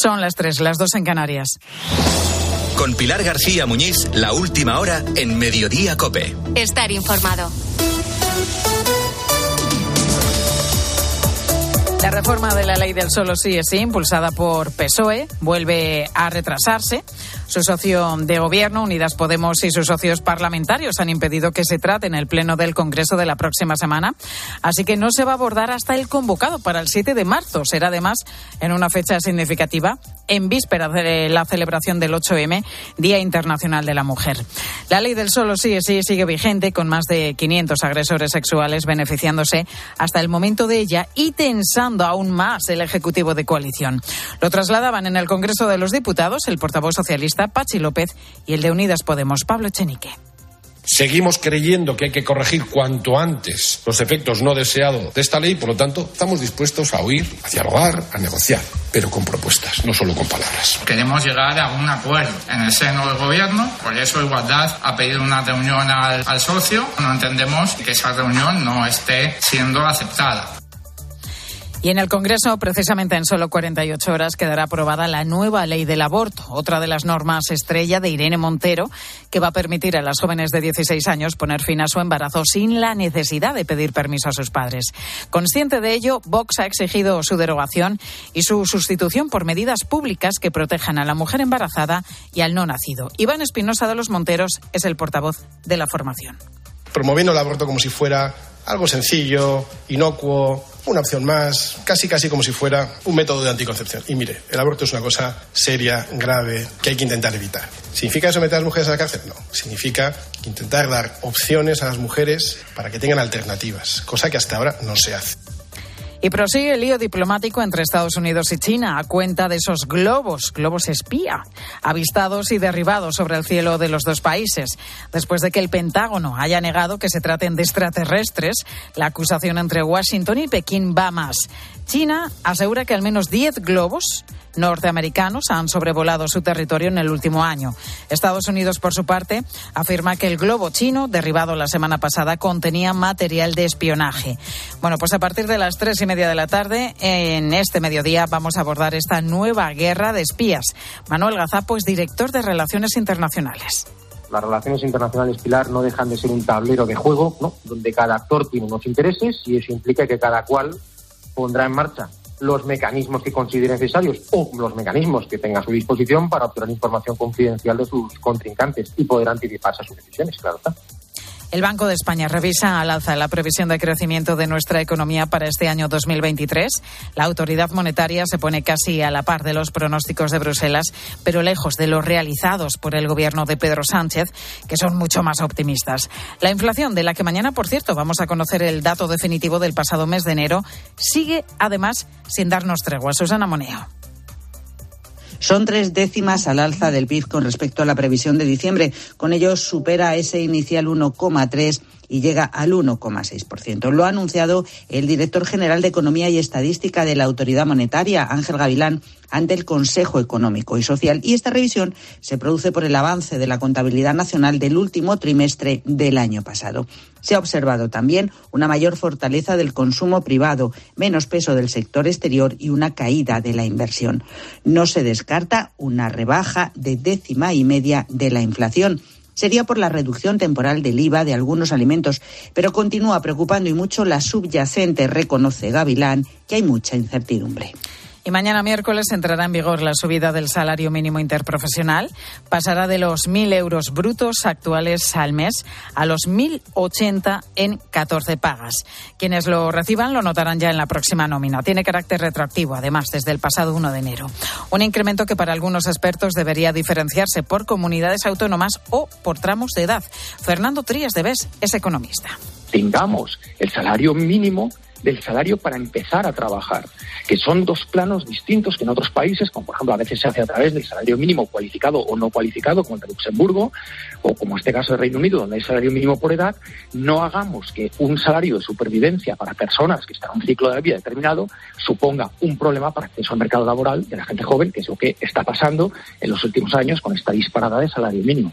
Son las tres, las dos en Canarias. Con Pilar García Muñiz, la última hora en Mediodía Cope. Estar informado. La reforma de la ley del solo sí es sí, impulsada por PSOE, vuelve a retrasarse. Su socio de gobierno, Unidas Podemos, y sus socios parlamentarios han impedido que se trate en el Pleno del Congreso de la próxima semana. Así que no se va a abordar hasta el convocado para el 7 de marzo. Será además en una fecha significativa, en víspera de la celebración del 8M, Día Internacional de la Mujer. La ley del solo sí sí sigue vigente, con más de 500 agresores sexuales beneficiándose hasta el momento de ella y tensando aún más el Ejecutivo de coalición. Lo trasladaban en el Congreso de los Diputados el portavoz socialista Pachi López y el de Unidas Podemos, Pablo Echenique. Seguimos creyendo que hay que corregir cuanto antes los efectos no deseados de esta ley, por lo tanto, estamos dispuestos a oír, a dialogar, a negociar, pero con propuestas, no solo con palabras. Queremos llegar a un acuerdo en el seno del Gobierno, por eso Igualdad ha pedido una reunión al, al socio. No entendemos que esa reunión no esté siendo aceptada. Y en el Congreso, precisamente en solo 48 horas, quedará aprobada la nueva ley del aborto, otra de las normas estrella de Irene Montero, que va a permitir a las jóvenes de 16 años poner fin a su embarazo sin la necesidad de pedir permiso a sus padres. Consciente de ello, Vox ha exigido su derogación y su sustitución por medidas públicas que protejan a la mujer embarazada y al no nacido. Iván Espinosa de los Monteros es el portavoz de la formación. Promoviendo el aborto como si fuera algo sencillo, inocuo, una opción más, casi casi como si fuera un método de anticoncepción. Y mire, el aborto es una cosa seria, grave, que hay que intentar evitar. ¿Significa eso meter a las mujeres a la cárcel? No. Significa intentar dar opciones a las mujeres para que tengan alternativas, cosa que hasta ahora no se hace. Y prosigue el lío diplomático entre Estados Unidos y China a cuenta de esos globos, globos espía, avistados y derribados sobre el cielo de los dos países. Después de que el Pentágono haya negado que se traten de extraterrestres, la acusación entre Washington y Pekín va más. China asegura que al menos 10 globos norteamericanos han sobrevolado su territorio en el último año. Estados Unidos, por su parte, afirma que el globo chino, derribado la semana pasada, contenía material de espionaje. Bueno, pues a partir de las tres y media de la tarde, en este mediodía, vamos a abordar esta nueva guerra de espías. Manuel Gazapo es director de Relaciones Internacionales. Las relaciones internacionales, Pilar, no dejan de ser un tablero de juego, ¿no? donde cada actor tiene unos intereses y eso implica que cada cual pondrá en marcha los mecanismos que considere necesarios o los mecanismos que tenga a su disposición para obtener información confidencial de sus contrincantes y poder anticiparse a sus decisiones, claro está. El Banco de España revisa al alza la previsión de crecimiento de nuestra economía para este año 2023. La autoridad monetaria se pone casi a la par de los pronósticos de Bruselas, pero lejos de los realizados por el gobierno de Pedro Sánchez, que son mucho más optimistas. La inflación, de la que mañana, por cierto, vamos a conocer el dato definitivo del pasado mes de enero, sigue además sin darnos tregua. Susana Moneo. Son tres décimas al alza del PIB con respecto a la previsión de diciembre. Con ello supera ese inicial 1,3 y llega al 1,6%. Lo ha anunciado el director general de Economía y Estadística de la Autoridad Monetaria, Ángel Gavilán, ante el Consejo Económico y Social. Y esta revisión se produce por el avance de la contabilidad nacional del último trimestre del año pasado. Se ha observado también una mayor fortaleza del consumo privado, menos peso del sector exterior y una caída de la inversión. No se descarta una rebaja de décima y media de la inflación sería por la reducción temporal del IVA de algunos alimentos, pero continúa preocupando y mucho la subyacente, reconoce Gavilán, que hay mucha incertidumbre. Y mañana miércoles entrará en vigor la subida del salario mínimo interprofesional. Pasará de los 1.000 euros brutos actuales al mes a los 1.080 en 14 pagas. Quienes lo reciban lo notarán ya en la próxima nómina. Tiene carácter retroactivo, además, desde el pasado 1 de enero. Un incremento que para algunos expertos debería diferenciarse por comunidades autónomas o por tramos de edad. Fernando Trías de Bes es economista. Tengamos el salario mínimo del salario para empezar a trabajar, que son dos planos distintos que en otros países, como por ejemplo a veces se hace a través del salario mínimo cualificado o no cualificado, como el de Luxemburgo, o como este caso de Reino Unido, donde hay salario mínimo por edad, no hagamos que un salario de supervivencia para personas que están en un ciclo de vida determinado suponga un problema para acceso al mercado laboral de la gente joven, que es lo que está pasando en los últimos años con esta disparada de salario mínimo.